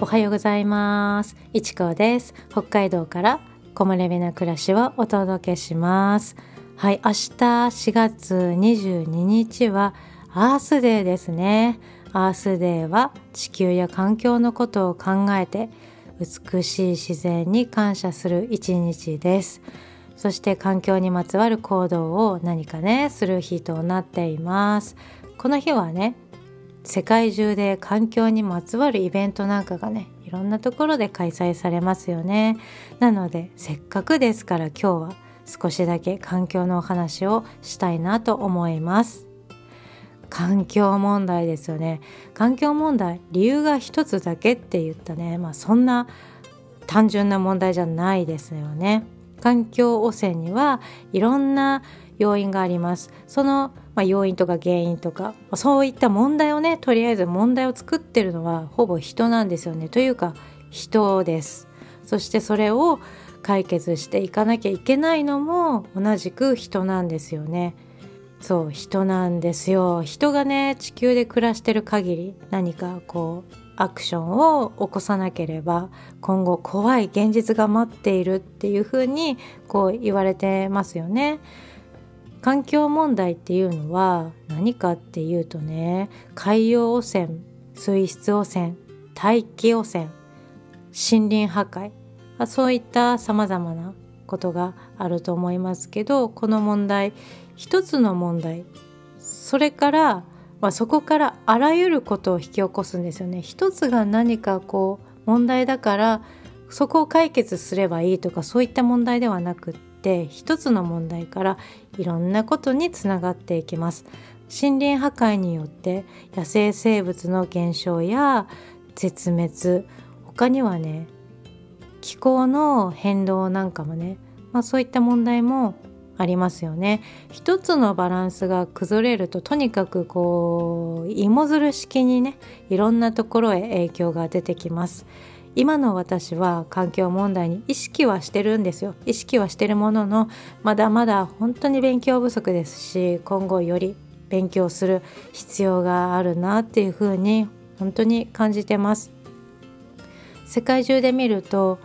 おはようございます。いちこです。北海道から木漏れ日な暮らしをお届けします。はい明日4月22日はアースデーですね。アースデーは地球や環境のことを考えて美しい自然に感謝する一日です。そして環境にまつわる行動を何かねする日となっています。この日はね世界中で環境にまつわるイベントなんかがねいろんなところで開催されますよね。なのでせっかくですから今日は少しだけ環境のお話をしたいなと思います。環境問題ですよね。環境問題理由が一つだけって言ったね。まあそんな単純な問題じゃないですよね。環境汚染にはいろんな要因があります。その、まあ、要因とか原因とかまそういった問題をねとりあえず問題を作ってるのはほぼ人なんですよね。というか人です。そしてそれを解決していかなきゃいけないのも同じく人なんですよね。そう人なんですよ。人がね地球で暮らしてる限り何かこうアクションを起こさなければ今後怖い現実が待っているっていうふうにこう言われてますよね。環境問題っていうのは何かっていうとね海洋汚染水質汚染大気汚染森林破壊そういったさまざまなことがあると思いますけどこの問題一つの問題それから、まあ、そこからあらゆることを引き起こすんですよね。一つが何かこう問題だからそこを解決すればいいとかそういった問題ではなくって一つの問題からいろんなことにつながっていきます。森林破壊によって野生生物の減少や絶滅他にはね気候の変動なんかもね、まあ、そういった問題もありますよね一つのバランスが崩れるととにかくこう芋づる式にねいろんなところへ影響が出てきます今の私は環境問題に意識はしてるんですよ。意識はしてるもののまだまだ本当に勉強不足ですし今後より勉強する必要があるなっていうふうに本当に感じてます。世界中で見ると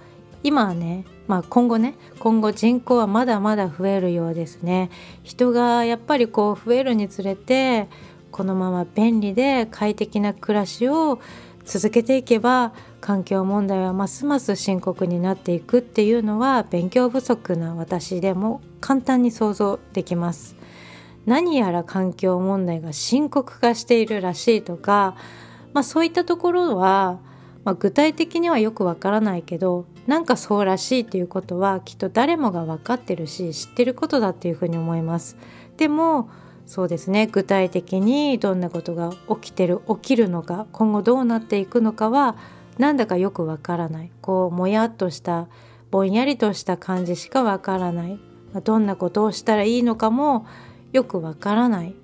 今はねまあ、今後ね今後人口はまだまだ増えるようですね。人がやっぱりこう増えるにつれてこのまま便利で快適な暮らしを続けていけば環境問題はますます深刻になっていくっていうのは勉強不足な私でも簡単に想像できます何やら環境問題が深刻化しているらしいとか、まあ、そういったところはまあ、具体的にはよくわからないけどなんかそうらしいっていうことはきっと誰もが分かってるし知ってることだっていうふうに思います。でもそうですね具体的にどんなことが起きてる起きるのか今後どうなっていくのかはなんだかよくわからない。こうもやっとしたぼんやりとした感じしかわからない。どんなことをしたらいいのかもよくわからない。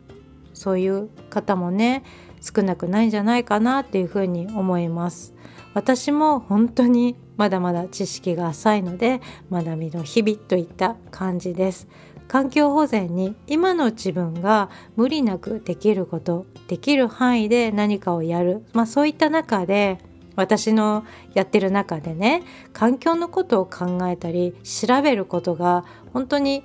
そういう方もね少なくないんじゃないかなっていうふうに思います。私も本当にまだまだ知識が浅いので学びの日々といった感じです。環境保全に今の自分が無理なくできることできる範囲で何かをやる、まあ、そういった中で私のやってる中でね環境のことを考えたり調べることが本当に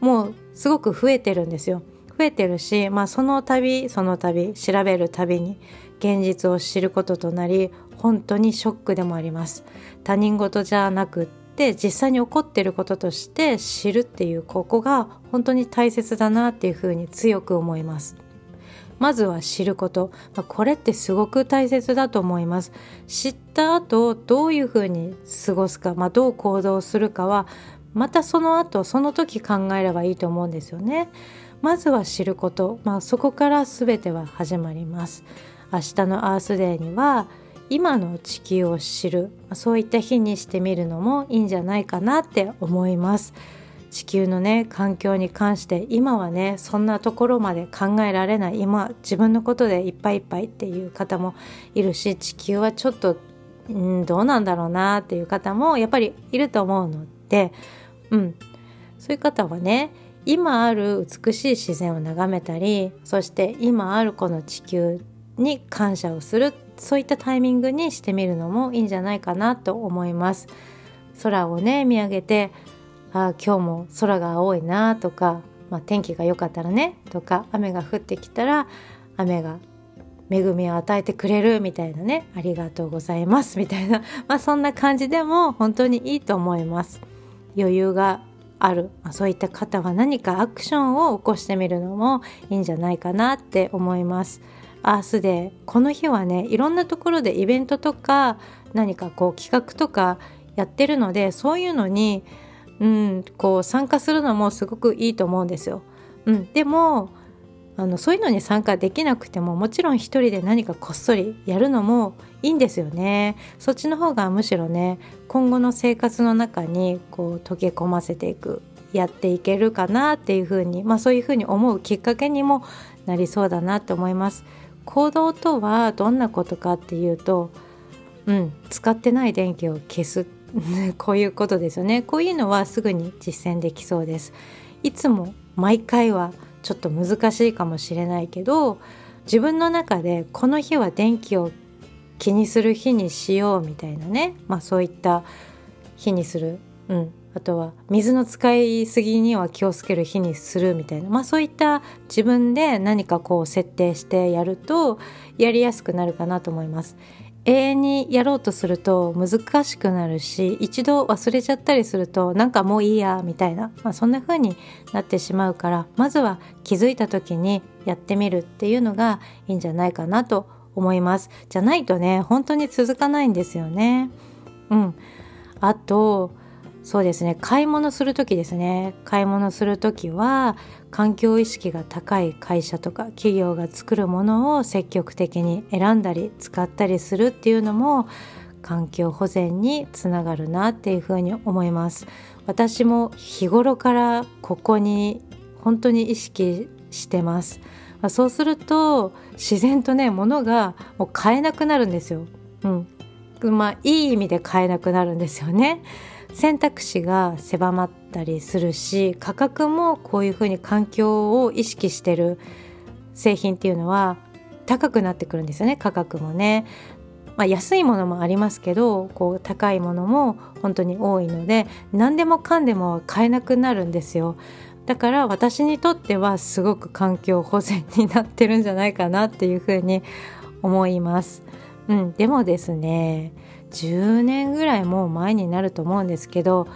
もうすごく増えてるんですよ。増えてるし、まあ、その度その度調べるたびに現実を知ることとなり本当にショックでもあります他人事じゃなくって実際に起こってることとして知るっていうここが本当に大切だなっていうふうに強く思いますまずは知ること、まあ、これってすごく大切だと思います。知った後どういうふうに過ごすか、まあ、どう行動するかはまたその後その時考えればいいと思うんですよね。まずは知ること、まあ、そこから全ては始まります。明日のアースデーには今の地球を知る。そういった日にしてみるのもいいんじゃないかなって思います。地球のね環境に関して今はねそんなところまで考えられない。今自分のことでいっぱいいっぱいっていう方もいるし地球はちょっとんどうなんだろうなっていう方もやっぱりいると思うのでうん。そういう方はね今ある美しい自然を眺めたりそして今あるこの地球に感謝をするそういったタイミングにしてみるのもいいんじゃないかなと思います。空をね見上げてあ今日も空が青いなとか、まあ、天気が良かったらねとか雨が降ってきたら雨が恵みを与えてくれるみたいなねありがとうございますみたいな、まあ、そんな感じでも本当にいいと思います。余裕がある、まあ、そういった方は何かアクションを起こしてみるのもいいんじゃないかなって思います。アースデーこの日はねいろんなところでイベントとか何かこう企画とかやってるのでそういうのに、うん、こう参加するのもすごくいいと思うんですよ。うん、でもあのそういうのに参加できなくてももちろん一人で何かこっそりやるのもいいんですよね。そっちの方がむしろね今後の生活の中にこう溶け込ませていくやっていけるかなっていうふうにまあそういうふうに思うきっかけにもなりそうだなって思います。行動とはどんなことかっていうとうん使ってない電気を消すこういうことですよね。こういうのはすぐに実践できそうです。いつも毎回はちょっと難しいかもしれないけど自分の中でこの日は電気を気にする日にしようみたいなね、まあ、そういった日にする、うん、あとは水の使いすぎには気をつける日にするみたいな、まあ、そういった自分で何かこう設定してやるとやりやすくなるかなと思います。永遠にやろうとすると難しくなるし一度忘れちゃったりするとなんかもういいやみたいな、まあ、そんな風になってしまうからまずは気づいた時にやってみるっていうのがいいんじゃないかなと思います。じゃないとね本当に続かないんですよね。うん。あとそうですね。買い物する時ですね。買い物する時は環境意識が高い会社とか企業が作るものを積極的に選んだり使ったりするっていうのも環境保全につながるなっていうふうに思います。私も日頃からここに本当に意識してます。そうすると自然とね物がもう買えなくなるんですよ。うん。まあいい意味で買えなくなるんですよね。選択肢が狭まったりするし価格もこういうふうに環境を意識してる製品っていうのは高くなってくるんですよね価格もね。まあ、安いものもありますけどこう高いものも本当に多いので何でもかんでも買えなくなるんですよ。だから私にとってはすごく環境保全になってるんじゃないかなっていうふうに思います。うん、でもですね10年ぐらいもう前になると思うんですけど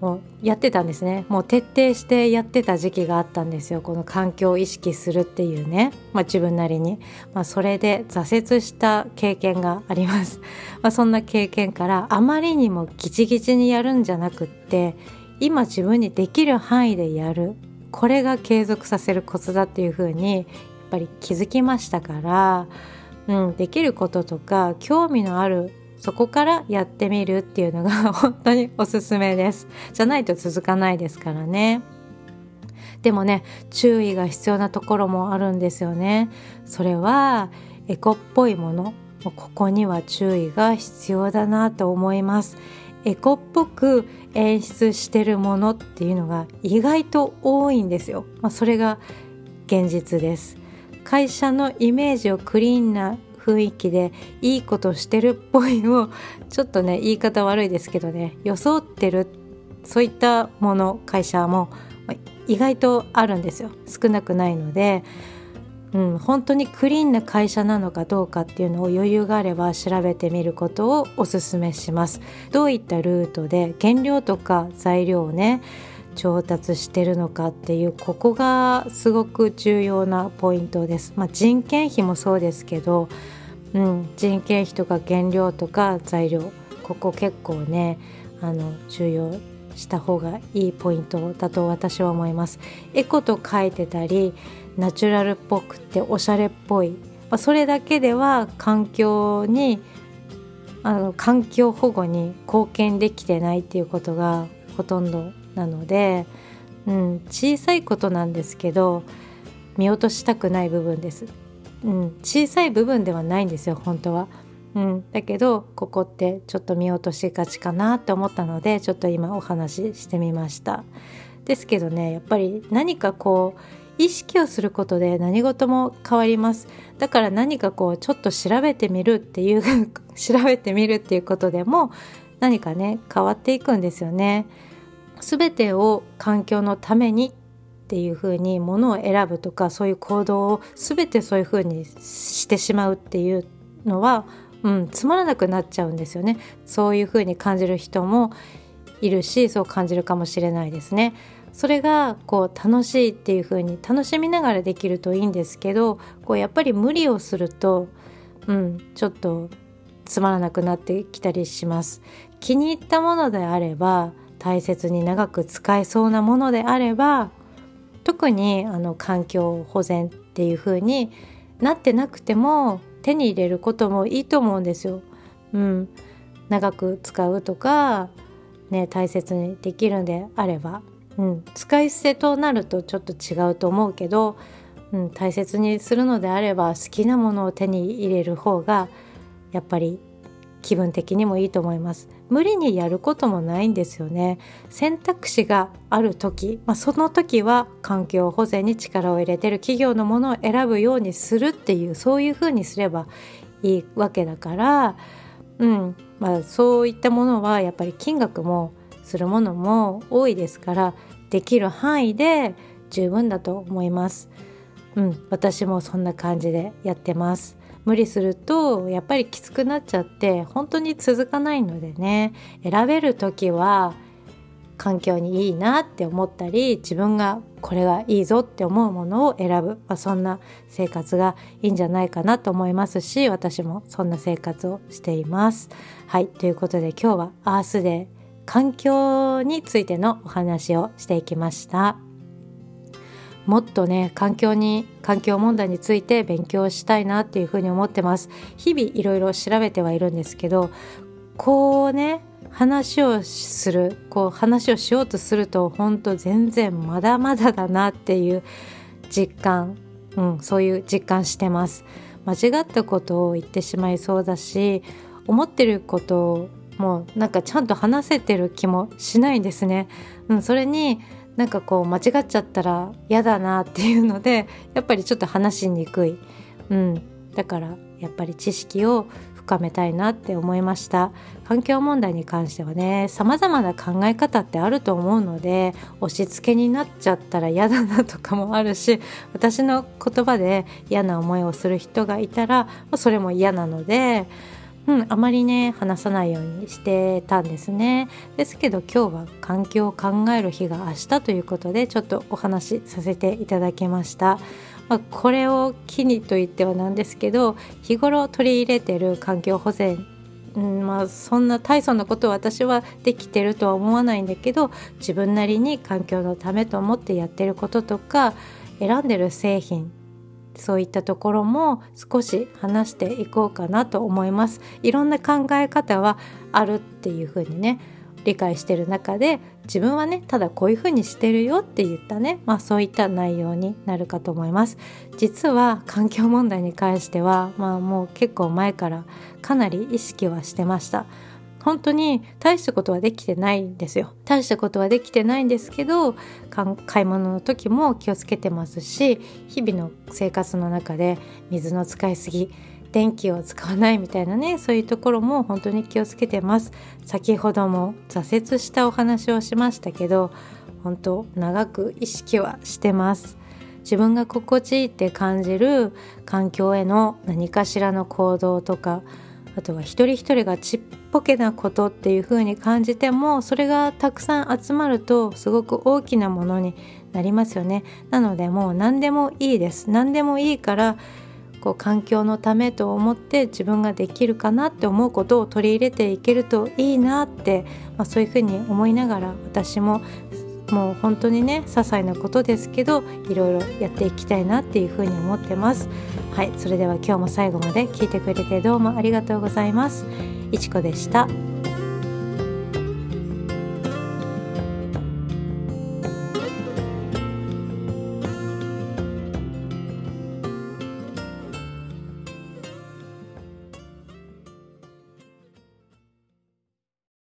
もうやってたんですね。もう徹底してやってた時期があったんですよ。この環境を意識するっていうね、まあ、自分なりに、まあ、それで挫折した経験があります、まあ、そんな経験からあまりにもギチギチにやるんじゃなくって今自分にできる範囲でやる。これが継続させるコツだっていうふうにやっぱり気づきましたから、うん、できることとか興味のあるそこからやってみるっていうのが 本当におすすめです。じゃないと続かないですからね。でもね注意が必要なところもあるんですよね。それはエコっぽいもの。ここには注意が必要だなと思います。エコっぽく演出してるものっていうのが意外と多いんですよ、まあ、それが現実です。会社のイメージをクリーンな雰囲気でいいことしてるっぽいをちょっとね 言い方悪いですけどね装ってるそういったもの会社も意外とあるんですよ。少なくないので、うん、本当にクリーンな会社なのかどうかっていうのを余裕があれば調べてみることをおすすめします。どういったルートで原料とか材料をね調達してるのかっていうここがすごく重要なポイントです。まあ、人件費もそうですけど、うん、人件費とか原料とか材料ここ結構ねあの重要した方がいいポイントだと私は思います。エコと書いてたりナチュラルっぽくておしゃれっぽい、まあ、それだけでは環境にあの環境保護に貢献できてないっていうことがほとんどなので、うん、小さいことなんですけど見落としたくない部分です、うん、小さい部分ではないんですよ本当は、うん、だけどここってちょっと見落としがちかなって思ったのでちょっと今お話ししてみました。ですけどねやっぱり何かこう意識をすることで何事も変わります。だから何かこうちょっと調べてみるっていう 調べてみるっていうことでも何かね変わっていくんですよね。全てを環境のためにっていうふうにものを選ぶとかそういう行動を全てそういうふうにしてしまうっていうのは、うん、つまらなくなっちゃうんですよねそういうふうに感じる人もいるしそう感じるかもしれないですね。それがこう楽しいっていう風に楽しみながらできるといいんですけどこうやっぱり無理をすると、うん、ちょっとつまらなくなってきたりします。気に入ったものであれば大切に長く使えそうなものであれば特にあの環境保全っていう風になってなくても手に入れることもいいと思うんですよ。うん、長く使うとか、ね、大切にできるんであれば。うん、使い捨てとなるとちょっと違うと思うけど、うん、大切にするのであれば好きなものを手に入れる方がやっぱり気分的にもいいと思います無理にやることもないんですよね選択肢がある時、まあ、その時は環境保全に力を入れてる企業のものを選ぶようにするっていうそういうふうにすればいいわけだからうんまあそういったものはやっぱり金額もするものも多いですからできる範囲で十分だと思います。うん、私もそんな感じでやってます。無理するとやっぱりきつくなっちゃって本当に続かないのでね選べる時は環境にいいなって思ったり自分がこれがいいぞって思うものを選ぶ、まあ、そんな生活がいいんじゃないかなと思いますし私もそんな生活をしています。はいということで今日はアースデー環境についてのお話をしていきましたもっとね環境に環境問題について勉強したいなっていうふうに思ってます日々いろいろ調べてはいるんですけどこうね話をするこう話をしようとすると本当全然まだまだだなっていう実感、うん、そういう実感してます間違ったことを言ってしまいそうだし思ってることもうなんかちゃんと話せてる気もしないんですね。うん、それになんかこう間違っちゃったら嫌だなっていうので やっぱりちょっと話しにくい、うん、だからやっぱり知識を深めたいなって思いました。環境問題に関してはね様々な考え方ってあると思うので押し付けになっちゃったら嫌だなとかもあるし私の言葉で嫌な思いをする人がいたらそれも嫌なのでうん、あまりね話さないようにしてたんですね。ですけど今日は環境を考える日が明日ということでちょっとお話しさせていただきました、まあ、これを機にと言ってはなんですけど日頃取り入れてる環境保全うん、まあそんな大層なことを私はできてるとは思わないんだけど自分なりに環境のためと思ってやってることとか選んでる製品そういったところも少し話していこうかなと思います。いろんな考え方はあるっていうふうにね理解してる中で自分はねただこういうふうにしてるよって言ったねまあそういった内容になるかと思います。実は環境問題に関してはまあもう結構前からかなり意識はしてました。本当に大したことはできてないんですよ。大したことはできてないんですけど買い物の時も気をつけてますし日々の生活の中で水の使いすぎ電気を使わないみたいなねそういうところも本当に気をつけてます。先ほども挫折したお話をしましたけど本当長く意識はしてます。自分が心地いいって感じる環境への何かしらの行動とかあとは一人一人がちっぽけなことっていう風に感じてもそれがたくさん集まるとすごく大きなものになりますよね。なのでもう何でもいいです。何でもいいからこう環境のためと思って自分ができるかなって思うことを取り入れていけるといいなって、まあ、そういうふうに思いながら私ももう本当にね些細なことですけどいろいろやっていきたいなっていうふうに思ってます。はい。それでは今日も最後まで聞いてくれてどうもありがとうございます。いちこでした。